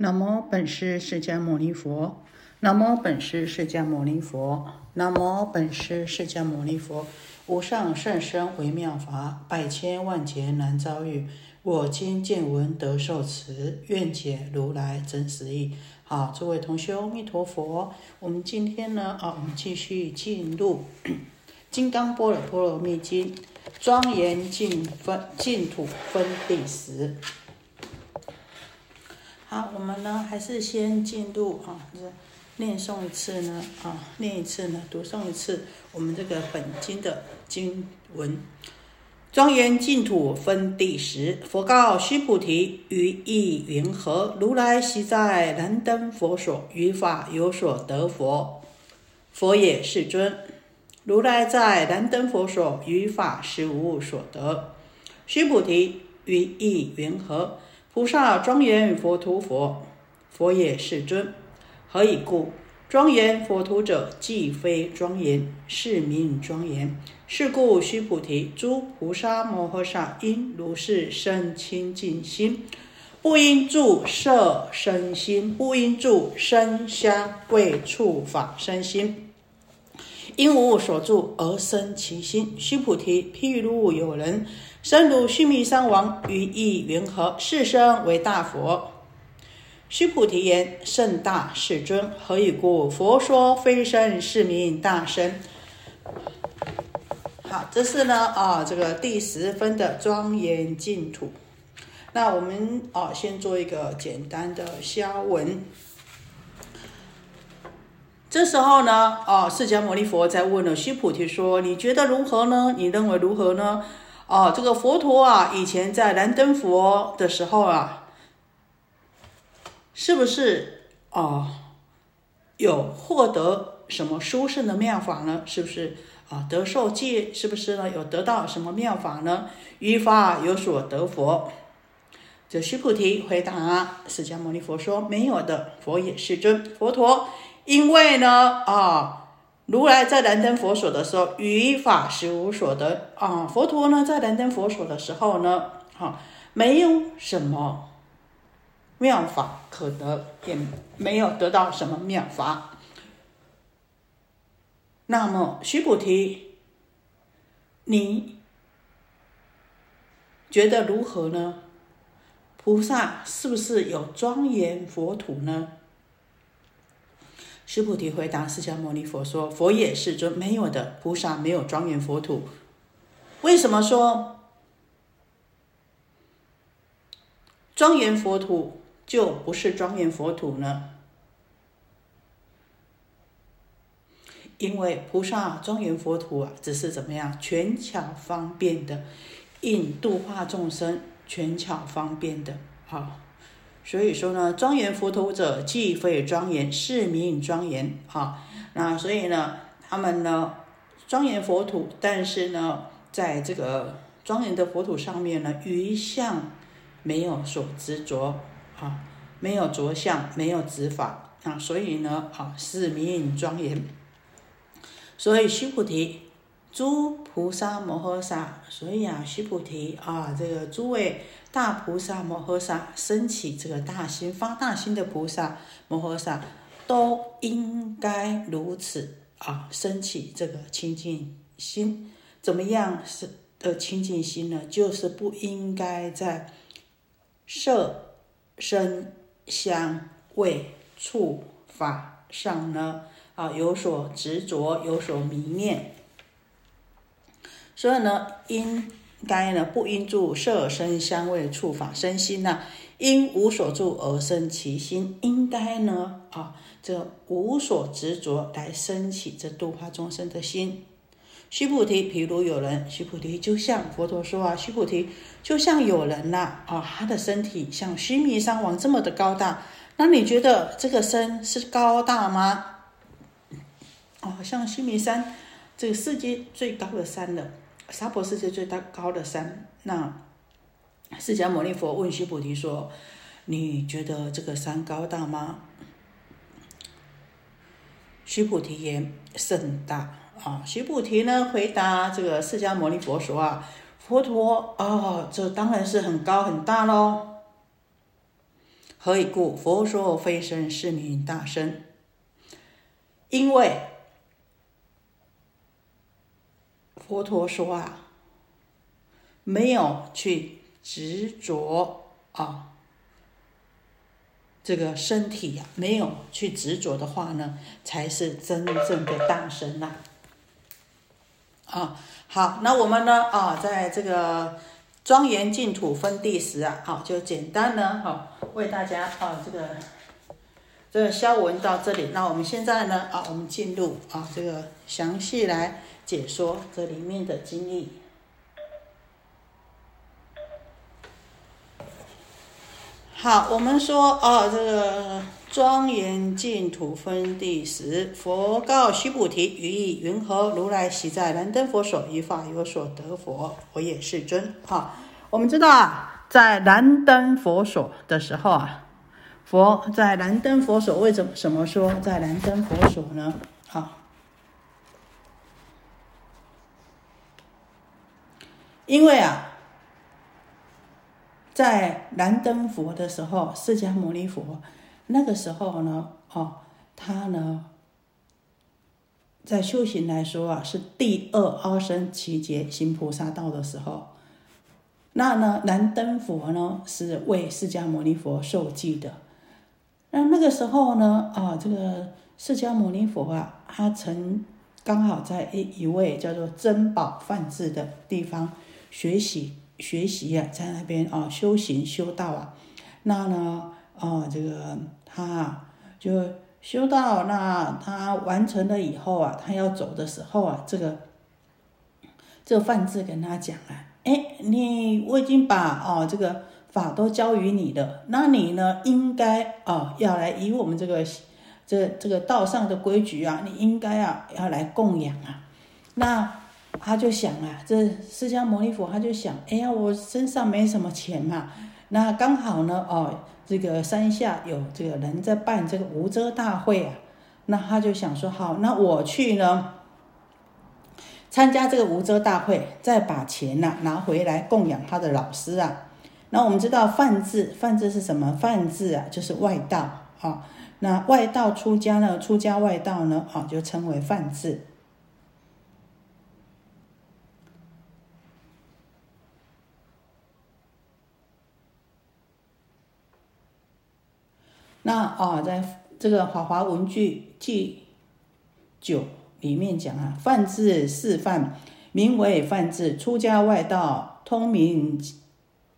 南无本师释迦牟尼佛，南无本师释迦牟尼佛，南无本师释迦牟尼佛。无上甚深微妙法，百千万劫难遭遇。我今见闻得受持，愿解如来真实义。好，诸位同修，阿弥陀佛。我们今天呢，啊，我们继续进入《金刚般若波罗蜜经》庄严净分净土分第十。好，我们呢还是先进入啊，这念诵一次呢啊，念一次呢，读诵一次我们这个本经的经文。庄严净土分第十，佛告须菩提：于意云何？如来昔在燃灯佛所，于法有所得佛。佛也，世尊。如来在燃灯佛所，于法实无所得。须菩提，于意云何？菩萨庄严佛土佛，佛也世尊。何以故？庄严佛土者，既非庄严，是名庄严。是故，须菩提，诸菩萨摩诃萨应如是生清净心，不应住色身心，不应住声香味触法身心，因无所住而生其心。须菩提，譬如有人。身如须弥山王，于意云何？是身为大佛。须菩提言：甚大，世尊。何以故？佛说非身，是名大身。好，这是呢啊，这个第十分的庄严净土。那我们啊，先做一个简单的消文。这时候呢，啊，释迦牟尼佛在问了须菩提说：“你觉得如何呢？你认为如何呢？”哦，这个佛陀啊，以前在燃灯佛的时候啊，是不是啊有获得什么殊胜的妙法呢？是不是啊得受戒？是不是呢有得到什么妙法呢？于法有所得佛？这须菩提回答释迦牟尼佛说：没有的，佛也是尊。佛陀因为呢啊。如来在燃灯佛所的时候，于法实无所得啊。佛陀呢，在燃灯佛所的时候呢，哈，没有什么妙法可得，也没有得到什么妙法。那么，须菩提，你觉得如何呢？菩萨是不是有庄严佛土呢？须菩提回答释迦牟尼佛说：“佛也是尊，没有的。菩萨没有庄严佛土。为什么说庄严佛土就不是庄严佛土呢？因为菩萨庄严佛土啊，只是怎么样权巧方便的，应度化众生，权巧方便的，好。”所以说呢，庄严佛土者，即非庄严，是名庄严。哈，那所以呢，他们呢，庄严佛土，但是呢，在这个庄严的佛土上面呢，余相没有所执着，啊，没有着相，没有执法，啊，所以呢，啊，是名庄严。所以须菩提，诸菩萨摩诃萨，所以啊，须菩提啊，这个诸位。大菩萨摩诃萨升起这个大心发大心的菩萨摩诃萨都应该如此啊，升起这个清净心。怎么样是的清净心呢？就是不应该在色、声、香、味、触、法上呢啊有所执着，有所迷念。所以呢，应。该呢不应住色声香味触法身心呐，因无所住而生其心。应该呢啊，这无所执着来升起这度化众生的心。须菩提，譬如有人，须菩提就像佛陀说啊，须菩提就像有人呐啊，他的身体像须弥山王这么的高大，那你觉得这个身是高大吗？哦，像须弥山这个世界最高的山了。娑婆世界最大高的山，那释迦牟尼佛问须菩提说：“你觉得这个山高大吗？”须菩提言：“甚大。”啊，须菩提呢回答这个释迦牟尼佛说：“啊，佛陀，哦，这当然是很高很大喽。”何以故？佛说非身是名大身。因为佛陀说啊，没有去执着啊，这个身体呀，没有去执着的话呢，才是真正的大神呐。啊，好，那我们呢啊，在这个庄严净土分地时啊，好，就简单呢，好，为大家啊这个。这个消文到这里，那我们现在呢？啊，我们进入啊，这个详细来解说这里面的经历。好，我们说啊，这个庄严净土分第十，佛告须菩提：于意云何？如来昔在燃灯佛所，于法有所得佛，我也是尊。好，我们知道啊，在燃灯佛所的时候啊。佛在燃灯佛所，为什么什么说在燃灯佛所呢？好，因为啊，在燃灯佛的时候，释迦牟尼佛那个时候呢，哦，他呢，在修行来说啊，是第二阿僧祇劫行菩萨道的时候，那呢，燃灯佛呢是为释迦牟尼佛受记的。那那个时候呢，啊，这个释迦牟尼佛啊，他曾刚好在一一位叫做珍宝梵志的地方学习学习啊，在那边啊修行修道啊。那呢，啊，这个他啊就修道，那他完成了以后啊，他要走的时候啊，这个这个范志跟他讲啊，哎，你我已经把哦这个。法都交于你的，那你呢？应该啊，要来以我们这个这这个道上的规矩啊，你应该啊要来供养啊。那他就想啊，这释迦牟尼佛他就想，哎呀，我身上没什么钱嘛，那刚好呢，哦，这个山下有这个人在办这个无遮大会啊，那他就想说，好，那我去呢，参加这个无遮大会，再把钱呐拿回来供养他的老师啊。那我们知道梵字，梵字是什么？梵字啊，就是外道啊。那外道出家呢？出家外道呢？啊，就称为梵字。那啊，在这个《华华文具记九》里面讲啊，梵字示范名为梵字，出家外道通名。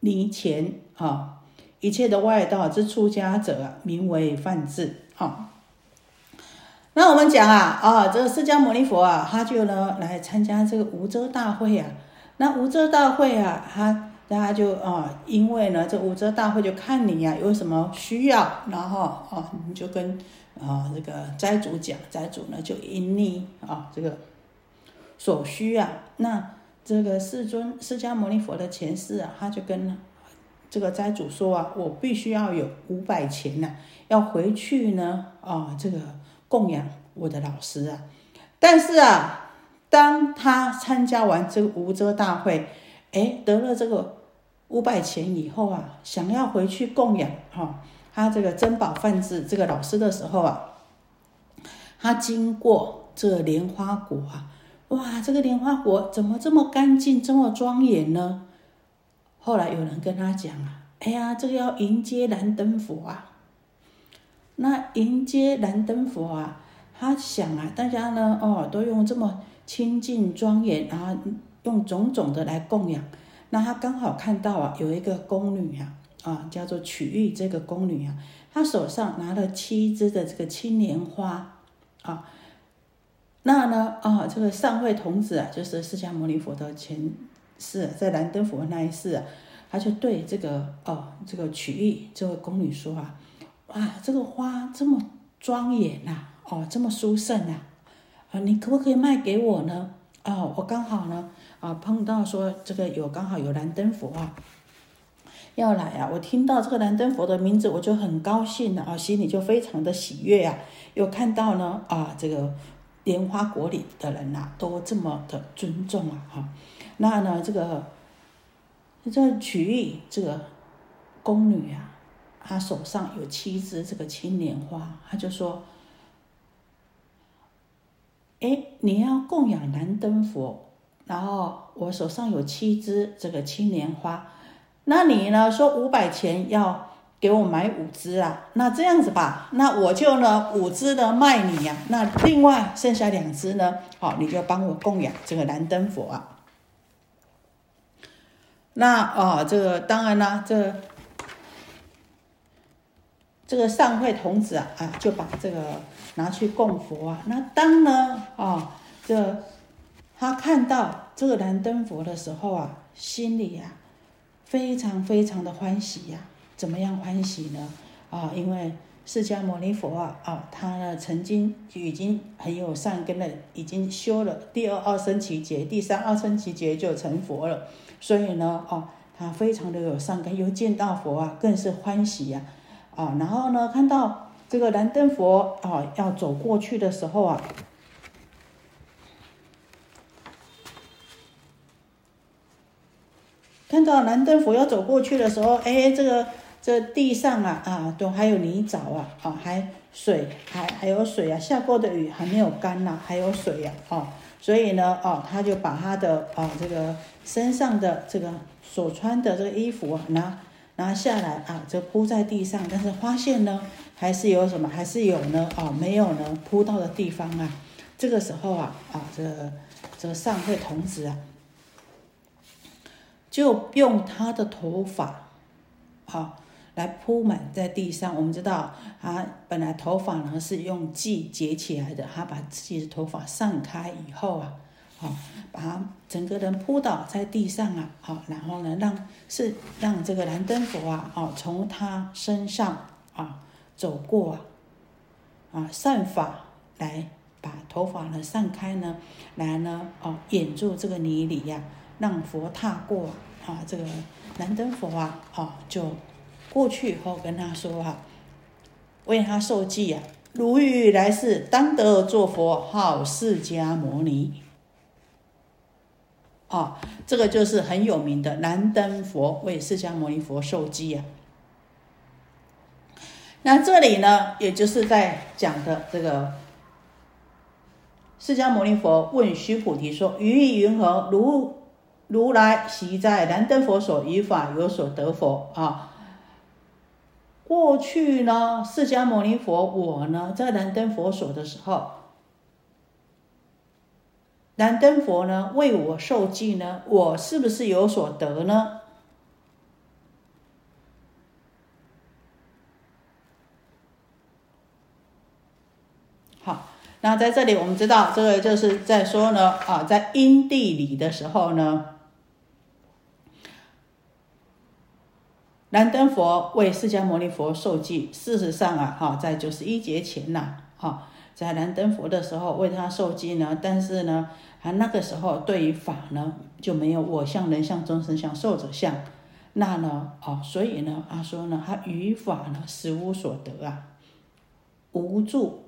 离前啊，一切的外道之出家者，名为梵志。啊。那我们讲啊啊，这个释迦牟尼佛啊，他就呢来参加这个无遮大会啊。那无遮大会啊，他大家就啊，因为呢这无遮大会就看你呀有什么需要，然后啊你就跟啊这个斋主讲，斋主呢就因你啊这个所需啊那。这个世尊释迦牟尼佛的前世啊，他就跟这个斋主说啊，我必须要有五百钱呐，要回去呢啊，这个供养我的老师啊。但是啊，当他参加完这个无遮大会，哎，得了这个五百钱以后啊，想要回去供养哈他这个珍宝梵志这个老师的时候啊，他经过这莲花国啊。哇，这个莲花国怎么这么干净，这么庄严呢？后来有人跟他讲啊，哎呀，这个要迎接燃灯佛啊。那迎接燃灯佛啊，他想啊，大家呢，哦，都用这么清净庄严，然后用种种的来供养。那他刚好看到啊，有一个宫女啊，啊，叫做曲玉这个宫女啊，她手上拿了七枝的这个青莲花啊。那呢？啊，这个上会童子啊，就是释迦牟尼佛的前世，在燃灯佛那一世啊，他就对这个哦，这个曲玉这位宫女说啊，哇，这个花这么庄严呐，哦，这么殊胜呐，啊，你可不可以卖给我呢？哦，我刚好呢，啊，碰到说这个有刚好有燃灯佛啊，要来啊，我听到这个燃灯佛的名字，我就很高兴了啊，心里就非常的喜悦啊，又看到呢，啊，这个。莲花国里的人呐，都这么的尊重啊！哈，那呢，这个这曲玉这个宫女啊，她手上有七只这个青莲花，她就说：“哎，你要供养燃灯佛，然后我手上有七支这个青莲花，那你呢说五百钱要给我买五支啊？那这样子吧，那我就呢五支的卖你呀，那另外剩下两支呢，好，你就帮我供养这个燃灯佛啊。那啊，这个当然啦，这。”这个上会童子啊啊，就把这个拿去供佛啊。那当呢啊，这他看到这个燃灯佛的时候啊，心里呀非常非常的欢喜呀。怎么样欢喜呢？啊，因为释迦牟尼佛啊啊，他呢曾经已经很有善根了，已经修了第二二生奇劫，第三二生奇劫就成佛了。所以呢，哦，他非常的有善根，又见到佛啊，更是欢喜呀。啊，然后呢，看到这个燃灯佛啊，要走过去的时候啊，看到燃灯佛要走过去的时候，哎，这个这地上啊啊，都还有泥沼啊，啊，还水还还有水啊，下过的雨还没有干呐，还有水呀，哦，所以呢，哦，他就把他的啊这个身上的这个所穿的这个衣服啊拿。拿下来啊，就铺在地上，但是发现呢，还是有什么，还是有呢，啊，没有呢，铺到的地方啊，这个时候啊，啊，这这个上会童子啊，就用他的头发，啊，来铺满在地上。我们知道，啊，本来头发呢是用髻结起来的，他把自己的头发散开以后啊。好，把整个人扑倒在地上啊，好，然后呢，让是让这个燃灯佛啊，哦，从他身上啊走过啊，啊，散发来把头发呢散开呢，来呢，哦，掩住这个泥里呀，让佛踏过啊，这个燃灯佛啊，哦，就过去以后跟他说啊，为他受记啊，如欲来世当得作佛，号释迦牟尼。啊，这个就是很有名的燃灯佛为释迦牟尼佛受记啊。那这里呢，也就是在讲的这个释迦牟尼佛问须菩提说：“于意云何？如如来昔在燃灯佛所于法有所得否？”啊，过去呢，释迦牟尼佛我呢在燃灯佛所的时候。燃灯佛呢为我受记呢，我是不是有所得呢？好，那在这里我们知道，这个就是在说呢啊，在因地里的时候呢，燃灯佛为释迦牟尼佛受记。事实上啊，哈，在九十一节前呐，哈，在燃灯佛的时候为他受记呢，但是呢。啊，那个时候对于法呢，就没有我相、人相、众生相、寿者相，那呢，哦，所以呢，他说呢，他于法呢，实无所得啊，无助，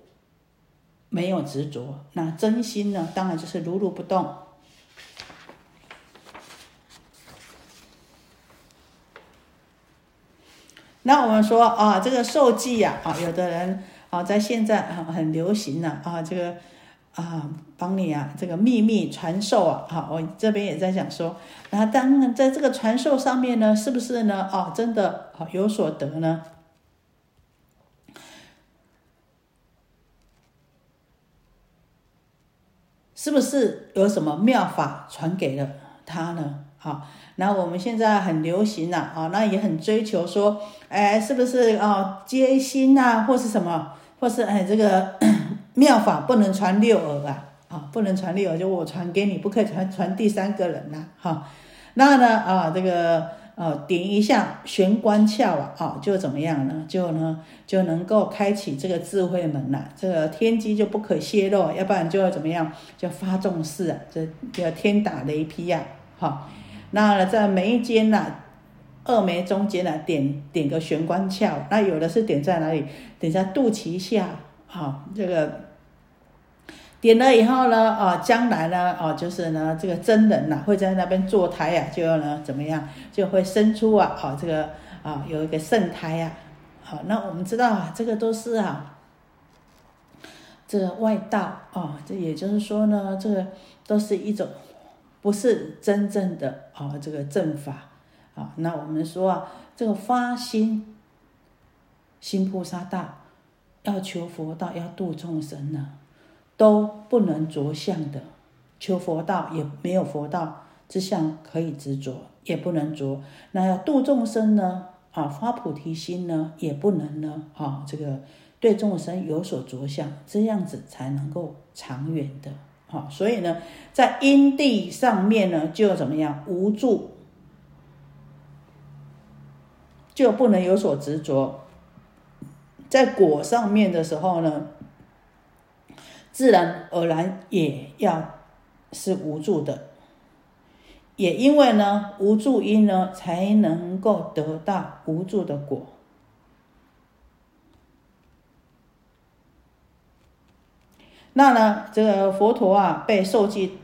没有执着，那真心呢，当然就是如如不动。那我们说啊，这个受记呀，啊，有的人啊，在现在啊很流行呢，啊，这个。啊，帮你啊，这个秘密传授啊，好，我这边也在讲说，那当然在这个传授上面呢，是不是呢？哦，真的哦有所得呢？是不是有什么妙法传给了他呢？好，那我们现在很流行呐，啊，那也很追求说，哎，是不是哦接心呐，或是什么，或是哎这个。妙法不能传六耳啊，啊，不能传六耳，就我传给你，不可以传传第三个人呐，哈。那呢，啊，这个呃，点一下玄关窍啊，啊，就怎么样呢？就呢，就能够开启这个智慧门呐，这个天机就不可泄露，要不然就要怎么样？就发重誓啊，这叫天打雷劈呀，那在眉间呐，二眉中间呢，点点个玄关窍，那有的是点在哪里？点在肚脐下。好，这个点了以后呢，啊，将来呢，哦，就是呢，这个真人呐会在那边坐胎呀，就要呢怎么样，就会生出啊，好这个啊有一个圣胎呀，好，那我们知道啊，这个都是啊，这个外道啊，这也就是说呢，这个都是一种不是真正的啊，这个正法啊。那我们说啊，这个发心心菩萨道，要求佛道，要度众生呢，都不能着相的。求佛道也没有佛道之相可以执着，也不能着。那要度众生呢？啊，发菩提心呢，也不能呢。啊，这个对众生有所着相，这样子才能够长远的。好，所以呢，在因地上面呢，就怎么样无助，就不能有所执着。在果上面的时候呢，自然而然也要。是无助的，也因为呢无助因呢，才能够得到无助的果。那呢，这个佛陀啊被受记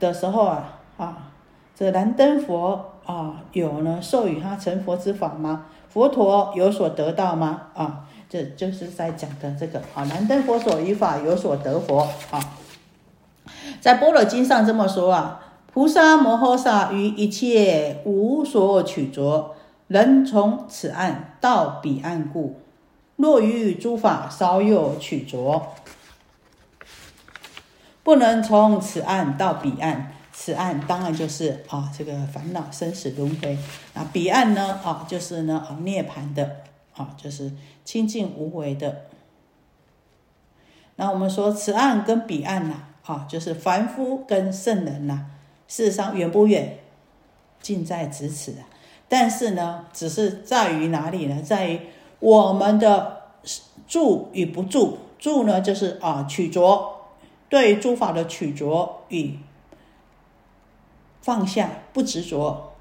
的时候啊啊，这燃灯佛啊有呢授予他成佛之法吗？佛陀有所得到吗？啊，这就是在讲的这个啊，燃灯佛所于法有所得佛啊。在《般若经》上这么说啊，菩萨摩诃萨于一切无所取着，能从此岸到彼岸故。若于诸法稍有取着，不能从此岸到彼岸。此岸当然就是啊，这个烦恼生死轮回。那彼岸呢？啊，就是呢啊涅盘的啊，就是清净无为的。那我们说此岸跟彼岸呐。啊，就是凡夫跟圣人呐，事实上远不远，近在咫尺啊。但是呢，只是在于哪里呢？在于我们的住与不住。住呢，就是啊取着，对诸法的取着与放下，不执着。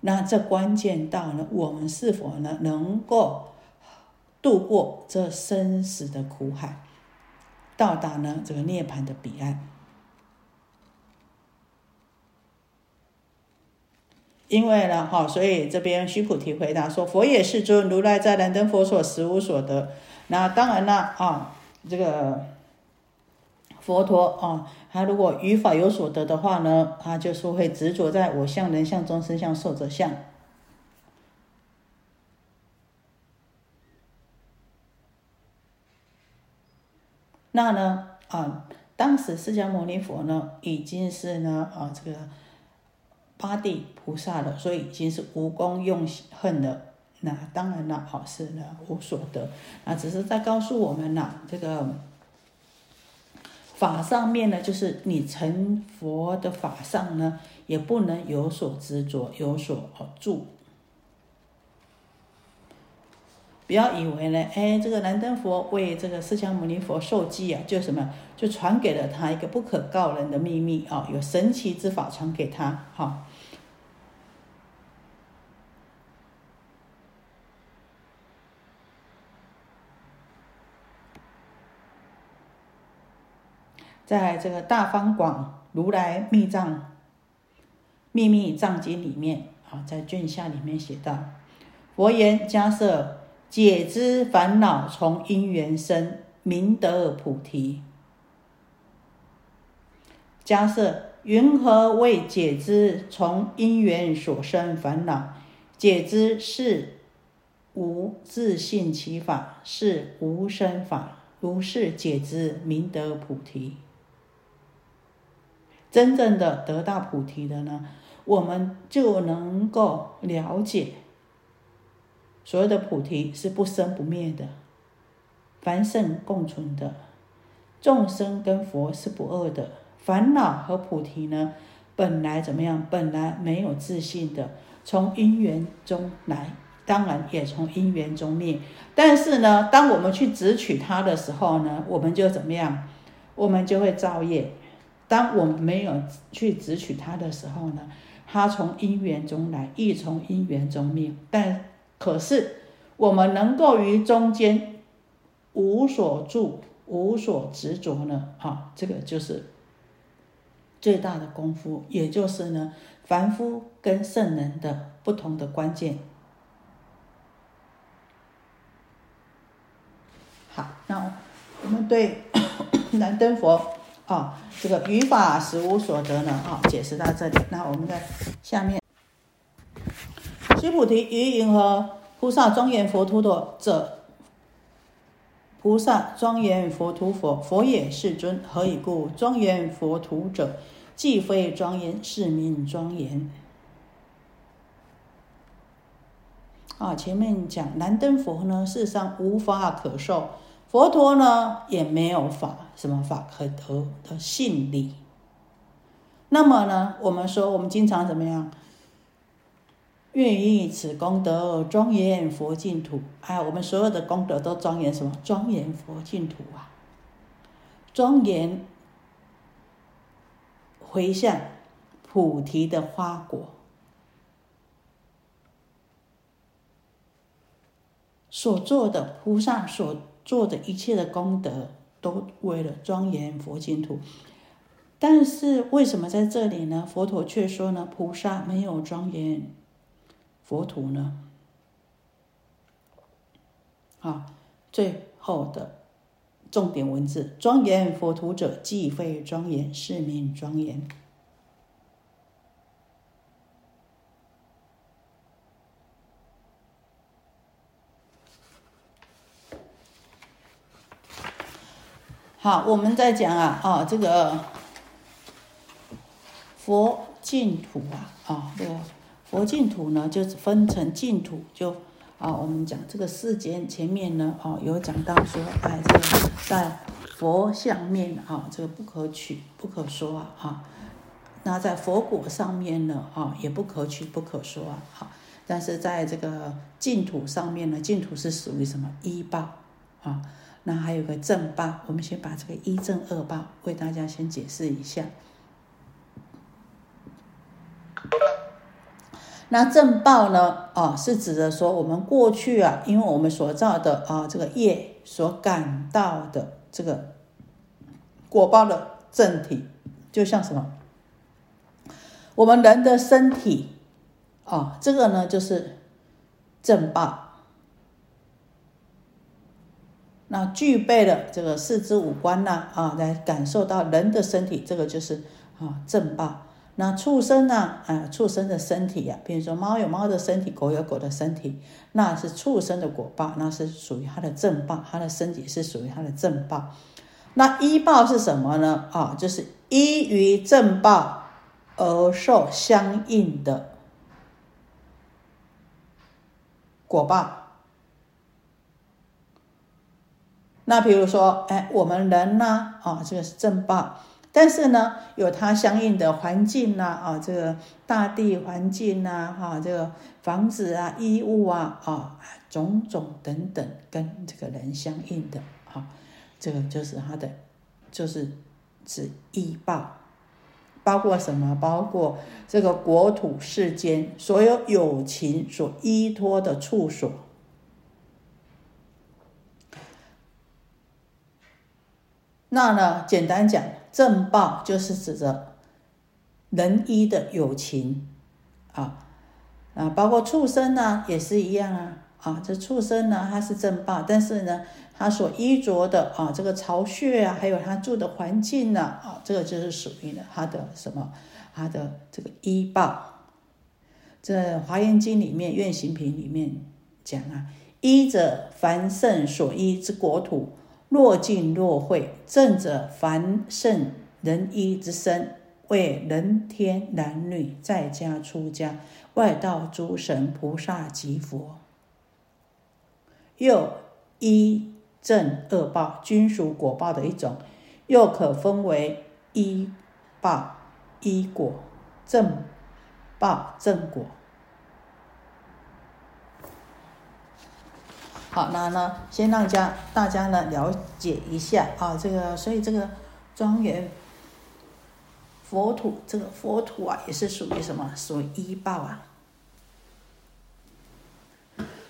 那这关键到呢，我们是否呢能够？度过这生死的苦海，到达呢这个涅槃的彼岸。因为呢，哈，所以这边须菩提回答说：“佛也是尊，如来在燃灯佛所实无所得。”那当然了，啊，这个佛陀啊，他如果于法有所得的话呢，他就是会执着在我相、人相、众生相、寿者相。那呢啊，当时释迦牟尼佛呢已经是呢啊这个八地菩萨了，所以已经是无功用恨了。那当然了，好是呢无所得。那只是在告诉我们呐，这个法上面呢，就是你成佛的法上呢，也不能有所执着，有所住。不要以为呢，哎，这个燃灯佛为这个释迦牟尼佛受记啊，就什么，就传给了他一个不可告人的秘密啊，有神奇之法传给他，哈。在这个大方广如来密藏秘密藏经里面啊，在卷下里面写道：佛言迦舍。解知烦恼从因缘生，明得菩提。假设云何为解知从因缘所生烦恼？解知是无自信其法，是无生法。如是解知，明得菩提。真正的得到菩提的呢，我们就能够了解。所有的菩提是不生不灭的，凡圣共存的，众生跟佛是不二的。烦恼和菩提呢，本来怎么样？本来没有自信的，从因缘中来，当然也从因缘中灭。但是呢，当我们去执取它的时候呢，我们就怎么样？我们就会造业。当我们没有去执取它的时候呢，它从因缘中来，亦从因缘中灭。但可是，我们能够于中间无所住、无所执着呢？哈，这个就是最大的功夫，也就是呢，凡夫跟圣人的不同的关键。好，那我们对 南灯佛啊这个语法实无所得呢啊解释到这里。那我们在下面，须菩提，于云何菩萨庄严佛土者？菩萨庄严佛土佛，佛也世尊。何以故？庄严佛土者，既非庄严，是名庄严。啊，前面讲南灯佛呢，世上无法可受；佛陀呢，也没有法，什么法可得的信理。那么呢，我们说，我们经常怎么样？愿以此功德庄严佛净土。哎，我们所有的功德都庄严什么？庄严佛净土啊！庄严回向菩提的花果，所做的菩萨所做的一切的功德，都为了庄严佛净土。但是为什么在这里呢？佛陀却说呢？菩萨没有庄严。佛土呢？啊，最后的重点文字：庄严佛土者，即非庄严，是名庄严。好，我们在讲啊，啊，这个佛净土啊，啊，这个。佛净土呢，就是分成净土，就啊，我们讲这个世间前面呢，啊，有讲到说，哎，这个在佛相面啊，这个不可取、不可说啊，哈。那在佛果上面呢，啊，也不可取、不可说啊，哈。但是在这个净土上面呢，净土是属于什么一报啊？那还有个正报，我们先把这个一正二报为大家先解释一下。那正报呢？啊，是指的说我们过去啊，因为我们所造的啊这个业所感到的这个果报的正体，就像什么？我们人的身体啊，这个呢就是正报。那具备了这个四肢五官呢啊，来感受到人的身体，这个就是啊正报。那畜生呢？啊，畜生的身体呀，比如说猫有猫的身体，狗有狗的身体，那是畜生的果报，那是属于它的正报，它的身体是属于它的正报。那依报是什么呢？啊，就是依于正报而受相应的果报。那比如说，哎，我们人呢？啊，这个是正报。但是呢，有它相应的环境呐，啊，这个大地环境呐，哈，这个房子啊、衣物啊，啊，种种等等，跟这个人相应的，啊，这个就是它的，就是指依报，包括什么？包括这个国土世间所有有情所依托的处所。那呢，简单讲。正报就是指着人一的友情啊啊，包括畜生呢也是一样啊啊，这畜生呢它是正报，但是呢它所衣着的啊这个巢穴啊，还有它住的环境呢啊，这个就是属于呢它的什么？它的这个医报。这华严经里面《愿行品》里面讲啊，依者凡圣所依之国土。若尽若会，正者凡圣人一之身，为人天男女在家出家外道诸神菩萨及佛。又一正恶报，均属果报的一种，又可分为一报、一果、正报、正果。好，那呢，先让家大家呢了解一下啊，这个，所以这个庄严佛土，这个佛土啊，也是属于什么？属于依报啊。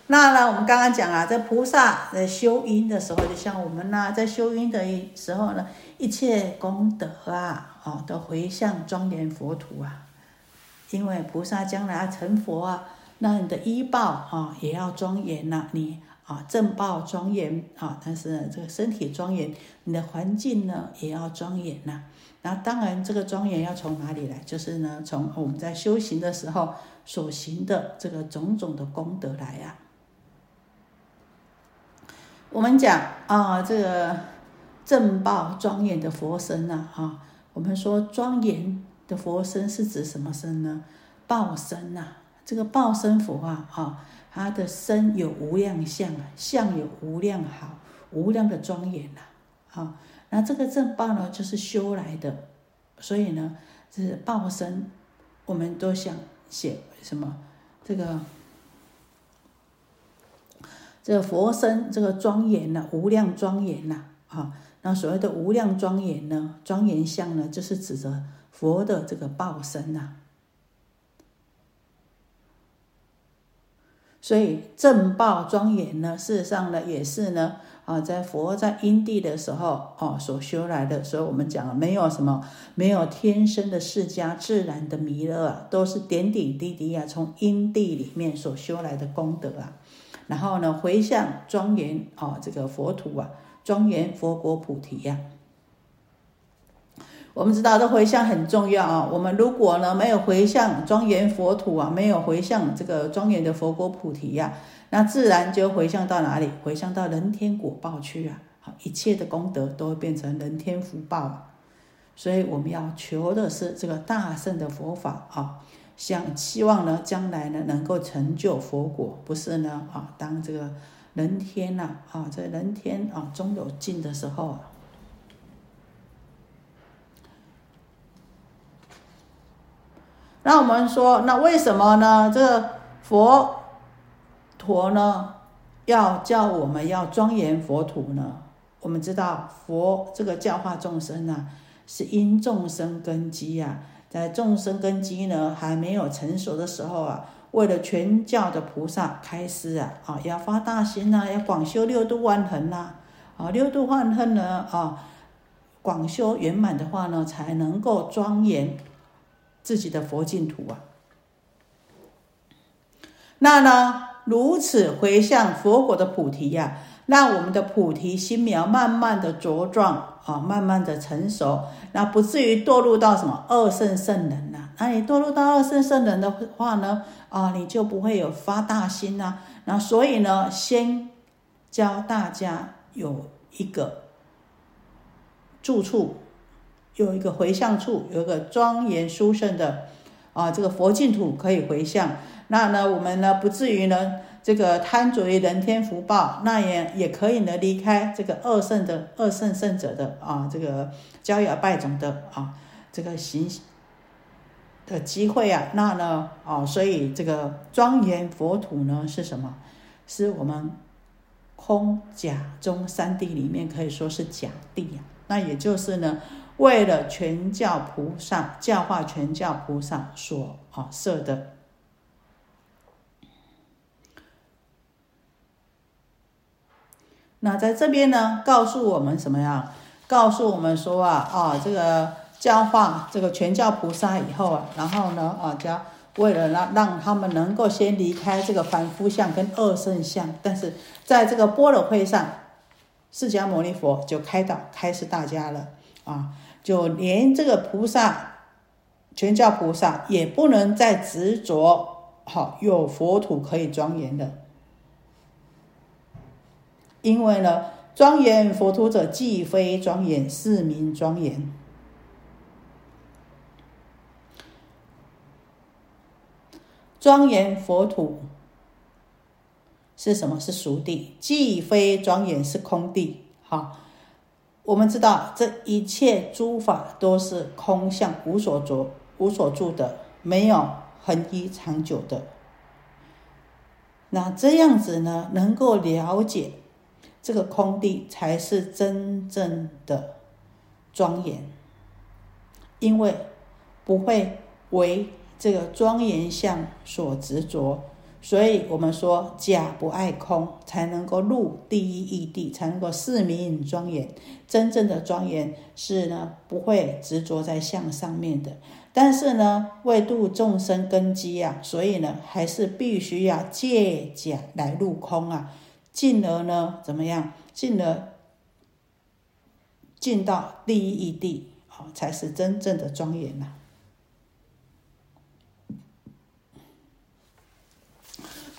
那呢，我们刚刚讲啊，在菩萨在修因的时候，就像我们呢，在修因的时候呢，一切功德啊，哦，都回向庄严佛土啊，因为菩萨将来成佛啊。那你的医报啊也要庄严呐，你啊正报庄严啊，但是呢这个身体庄严，你的环境呢也要庄严呐。那当然这个庄严要从哪里来？就是呢从我们在修行的时候所行的这个种种的功德来呀。我们讲啊这个正报庄严的佛身呐啊，我们说庄严的佛身是指什么身呢？报身呐。这个报身佛啊，哈，他的身有无量相啊，相有无量好，无量的庄严呐，啊，那这个正报呢，就是修来的，所以呢，是报身，我们都想写什么？这个这个佛身，这个庄严呐，无量庄严呐，啊，那所谓的无量庄严呢，庄严相呢，就是指着佛的这个报身呐。所以正报庄严呢，事实上呢，也是呢，啊，在佛在因地的时候，哦，所修来的。所以我们讲，没有什么，没有天生的世家，自然的弥勒啊，都是点点滴滴啊，从因地里面所修来的功德啊。然后呢，回向庄严哦，这个佛土啊，庄严佛国菩提呀。我们知道这回向很重要啊！我们如果呢没有回向庄严佛土啊，没有回向这个庄严的佛国菩提呀，那自然就回向到哪里？回向到人天果报去啊！好，一切的功德都会变成人天福报。所以我们要求的是这个大圣的佛法啊，想希望呢将来呢能够成就佛果，不是呢啊当这个人天呐啊在人天啊终有尽的时候啊。那我们说，那为什么呢？这个佛陀呢，要叫我们要庄严佛土呢？我们知道，佛这个教化众生呢，是因众生根基呀，在众生根基呢还没有成熟的时候啊，为了全教的菩萨开示啊，啊，要发大心呐，要广修六度万恒呐，啊，六度万恒呢，啊，广修圆满的话呢，才能够庄严。自己的佛净土啊，那呢，如此回向佛果的菩提呀，让我们的菩提心苗慢慢的茁壮啊，慢慢的成熟，那不至于堕入到什么二圣圣人呐。那你堕入到二圣圣人的话呢，啊，你就不会有发大心呐。那所以呢，先教大家有一个住处。有一个回向处，有一个庄严殊胜的啊，这个佛净土可以回向。那呢，我们呢不至于呢这个贪着于人天福报，那也也可以呢离开这个二圣的二圣圣者的啊这个交友拜种的啊这个行的机会啊。那呢啊，所以这个庄严佛土呢是什么？是我们空假中三地里面可以说是假地啊。那也就是呢。为了全教菩萨教化全教菩萨所啊设的，那在这边呢，告诉我们什么呀？告诉我们说啊啊，这个教化这个全教菩萨以后啊，然后呢啊，教为了让让他们能够先离开这个凡夫相跟恶圣相，但是在这个波罗会上，释迦牟尼佛就开导开示大家了啊。就连这个菩萨，全教菩萨也不能再执着，好有佛土可以庄严的，因为呢，庄严佛土者，既非庄严，是名庄严。庄严佛土是什么？是熟地，既非庄严，是空地。好。我们知道这一切诸法都是空相，无所着、无所住的，没有恒一长久的。那这样子呢，能够了解这个空地，才是真正的庄严，因为不会为这个庄严相所执着。所以我们说假不爱空，才能够入第一义地，才能够四名庄严。真正的庄严是呢，不会执着在相上面的。但是呢，为度众生根基啊，所以呢，还是必须要借假来入空啊，进而呢，怎么样？进而进到第一义地，好，才是真正的庄严呐。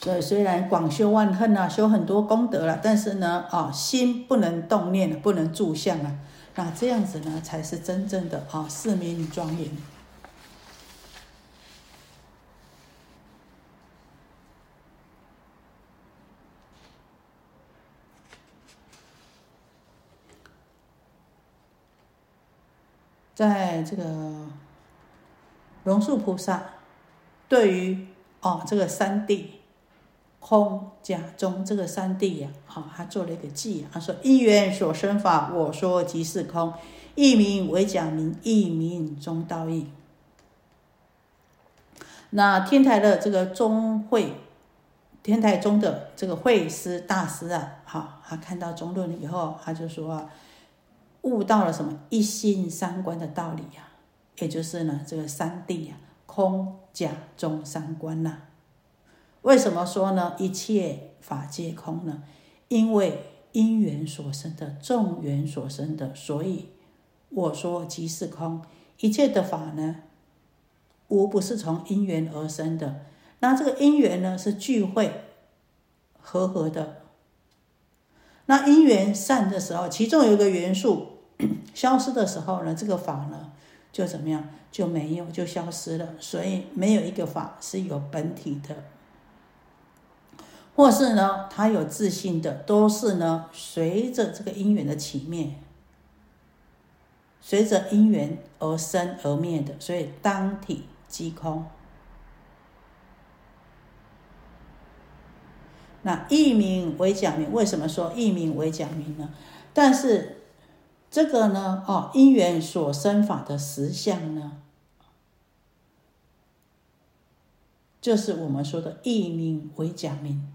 所以虽然广修万恨啊，修很多功德了，但是呢，啊，心不能动念，不能住相啊，那这样子呢，才是真正的啊，四明庄严。在这个龙树菩萨对于哦这个三谛空假中这个三谛呀，好，他做了一个记，他说：因缘所生法，我说即是空，一名为假名，一名中道义。那天台的这个中会，天台中的这个会师大师啊，好，他看到中论以后，他就说啊。悟到了什么一心三观的道理呀？也就是呢，这个三谛呀，空、假、中三观呐。为什么说呢？一切法皆空呢？因为因缘所生的，众缘所生的，所以我说即是空。一切的法呢，无不是从因缘而生的。那这个因缘呢，是聚会和合的。那因缘散的时候，其中有一个元素 消失的时候呢，这个法呢就怎么样就没有，就消失了。所以没有一个法是有本体的，或是呢他有自信的，都是呢随着这个因缘的起灭，随着因缘而生而灭的。所以当体即空。那一名为假名，为什么说一名为假名呢？但是这个呢，哦，因缘所生法的实相呢，就是我们说的一名为假名。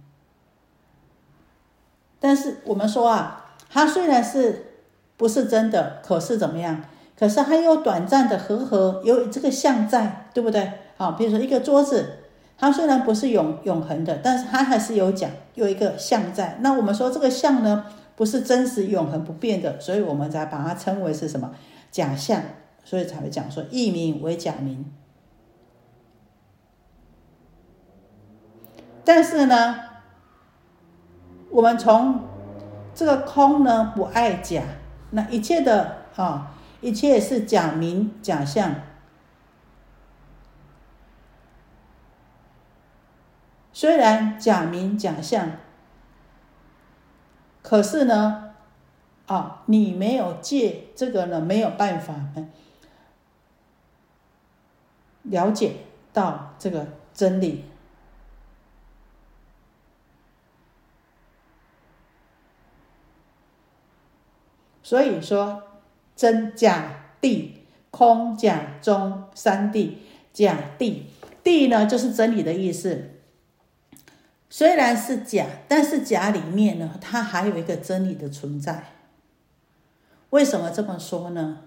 但是我们说啊，它虽然是不是真的，可是怎么样？可是还有短暂的和合，有这个相在，对不对？好，比如说一个桌子。它虽然不是永永恒的，但是它还是有讲有一个相在。那我们说这个相呢，不是真实永恒不变的，所以我们才把它称为是什么假象，所以才会讲说异名为假名。但是呢，我们从这个空呢不爱假，那一切的啊，一切是假名假象。虽然假名假相，可是呢，啊，你没有借这个呢，没有办法了解到这个真理。所以说，真假谛，空假中三谛，假谛谛呢，就是真理的意思。虽然是假，但是假里面呢，它还有一个真理的存在。为什么这么说呢？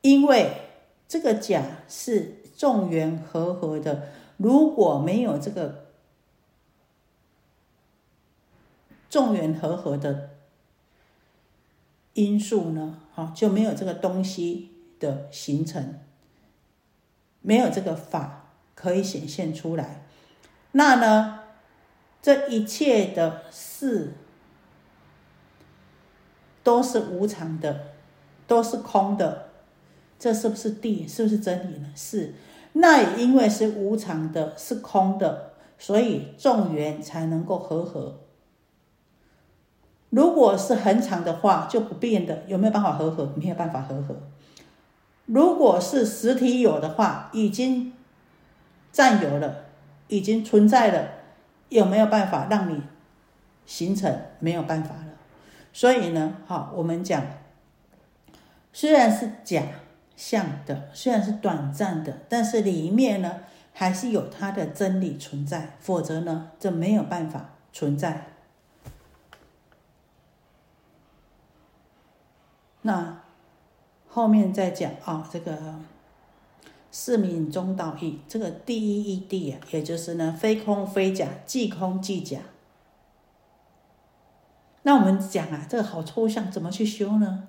因为这个假是众缘和合的，如果没有这个众缘和合的因素呢，啊，就没有这个东西的形成，没有这个法可以显现出来。那呢？这一切的事都是无常的，都是空的。这是不是地？是不是真理呢？是。那也因为是无常的，是空的，所以众缘才能够和合。如果是恒常的话，就不变的，有没有办法和合？没有办法和合。如果是实体有的话，已经占有了。已经存在了，有没有办法让你形成？没有办法了。所以呢，好，我们讲，虽然是假象的，虽然是短暂的，但是里面呢，还是有它的真理存在。否则呢，这没有办法存在。那后面再讲啊，这个四名中道义，这个第一义谛啊，也就是呢，非空非假，即空即假。那我们讲啊，这个好抽象，怎么去修呢？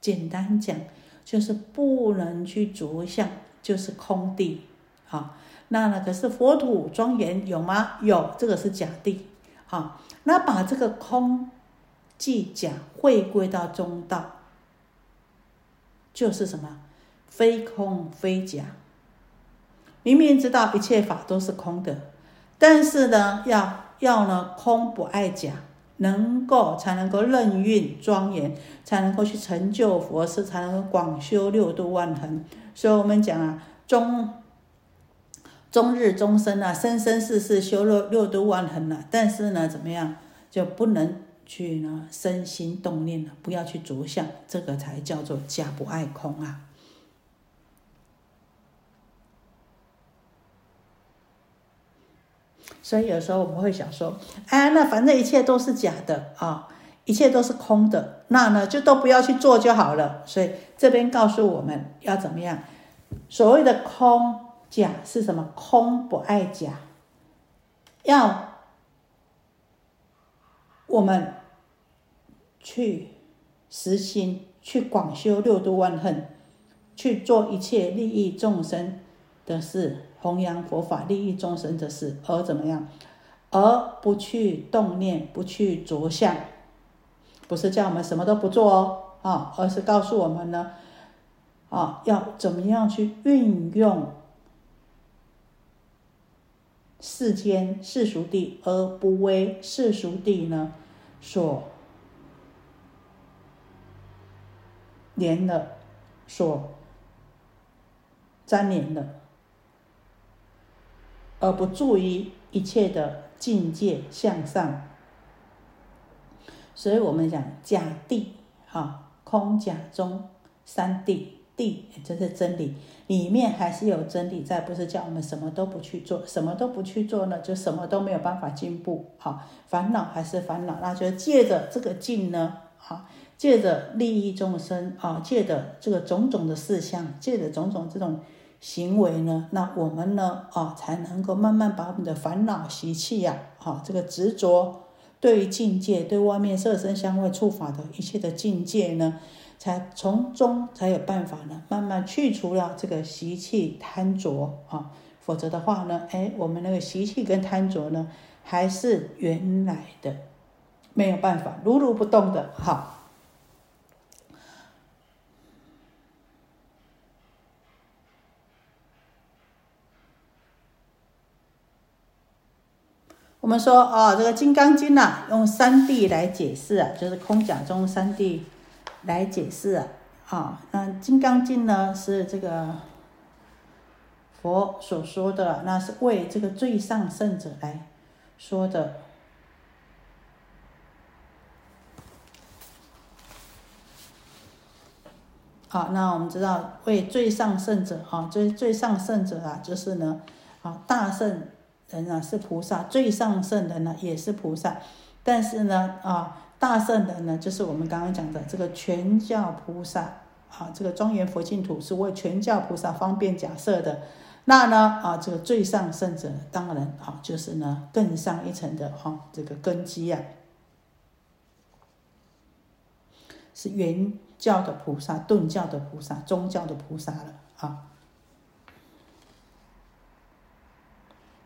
简单讲，就是不能去着相，就是空谛。好，那那可是佛土庄严有吗？有，这个是假谛。好，那把这个空即假回归到中道，就是什么？非空非假。明明知道一切法都是空的，但是呢，要要呢，空不爱假。能够才能够任运庄严，才能够去成就佛事，才能够广修六度万恒。所以我们讲啊，终终日终身啊，生生世世修六六度万恒了。但是呢，怎么样就不能去呢？身心动念了，不要去着相，这个才叫做假不爱空啊。所以有时候我们会想说，哎，那反正一切都是假的啊，一切都是空的，那呢就都不要去做就好了。所以这边告诉我们要怎么样？所谓的空假是什么？空不爱假，要我们去实心，去广修六度万恨，去做一切利益众生的事。弘扬佛法、利益众生的事，而怎么样？而不去动念，不去着相，不是叫我们什么都不做哦，啊，而是告诉我们呢，啊，要怎么样去运用世间世俗谛，而不为世俗谛呢所连了，所粘连的。而不注意一切的境界向上，所以我们讲假谛，哈，空假中三谛，谛这是真理，里面还是有真理在，不是叫我们什么都不去做，什么都不去做呢，就什么都没有办法进步，哈，烦恼还是烦恼，那就借着这个境呢，哈，借着利益众生，啊，借着这个种种的事项，借着种种这种。行为呢？那我们呢？啊，才能够慢慢把我们的烦恼习气呀，啊，这个执着对于境界、对外面色身香味触法的一切的境界呢，才从中才有办法呢，慢慢去除了这个习气贪着啊。否则的话呢，哎，我们那个习气跟贪着呢，还是原来的，没有办法如如不动的。好。我我们说哦，这个《金刚经》呢，用三谛来解释啊，就是空假中三谛来解释啊。啊，那《金刚经》呢是这个佛所说的，那是为这个最上圣者来说的。好，那我们知道为最上圣者啊，最最上圣者啊，就是呢，啊大圣。人啊是菩萨，最上圣人呢也是菩萨，但是呢啊大圣人呢就是我们刚刚讲的这个全教菩萨啊，这个庄严佛净土是为全教菩萨方便假设的。那呢啊这个最上圣者当然啊就是呢更上一层的哈这个根基啊，是原教的菩萨、顿教的菩萨、宗教的菩萨了啊。